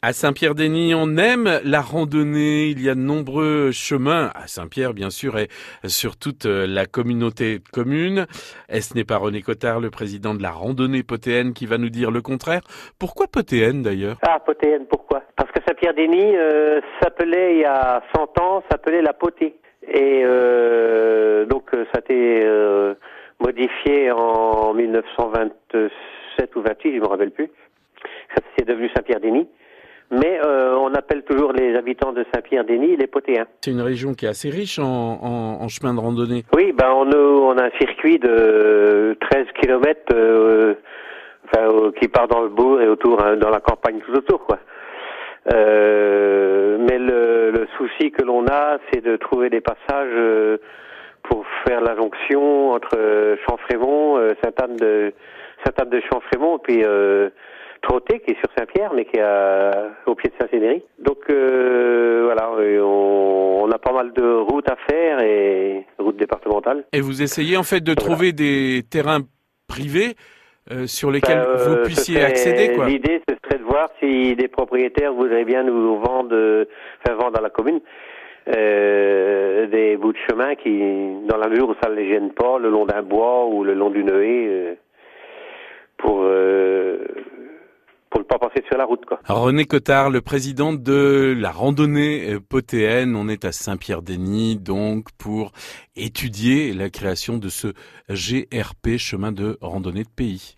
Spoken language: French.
À Saint-Pierre-Denis, on aime la randonnée. Il y a de nombreux chemins à Saint-Pierre, bien sûr, et sur toute la communauté commune. Et ce n'est pas René Cotard, le président de la randonnée potéenne, qui va nous dire le contraire. Pourquoi potéenne, d'ailleurs? Ah, potéenne, pourquoi? Parce que Saint-Pierre-Denis euh, s'appelait, il y a 100 ans, s'appelait la potée. Et euh, donc, ça a été euh, modifié en 1927 ou 28, je ne me rappelle plus. C'est devenu Saint-Pierre-Denis mais euh, on appelle toujours les habitants de Saint-Pierre-Denis les Potéens. C'est une région qui est assez riche en, en, en chemin de randonnée. Oui, ben on, on, a un circuit de 13 kilomètres euh, enfin, euh, qui part dans le bourg et autour, hein, dans la campagne tout autour, quoi. Euh, mais le, le, souci que l'on a, c'est de trouver des passages euh, pour faire la jonction entre Champfrémont, Sainte-Anne de Sainte-Anne de Champfrémont, puis Trotté, qui est sur Saint-Pierre, mais qui est à, au pied de Saint-Cédric. Donc euh, voilà, on, on, a pas mal de routes à faire et routes départementales. Et vous essayez en fait de trouver des terrains privés euh, sur lesquels ben, vous puissiez accéder quoi. L'idée ce serait de voir si des propriétaires voudraient bien nous vendre, faire vendre à la commune. Euh, des bouts de chemin qui, dans la mesure où ça ne les gêne pas, le long d'un bois ou le long d'une haie, euh, pour euh, René Cotard, le président de la randonnée euh, potéenne, on est à Saint-Pierre-Denis donc pour étudier la création de ce GRP, chemin de randonnée de pays.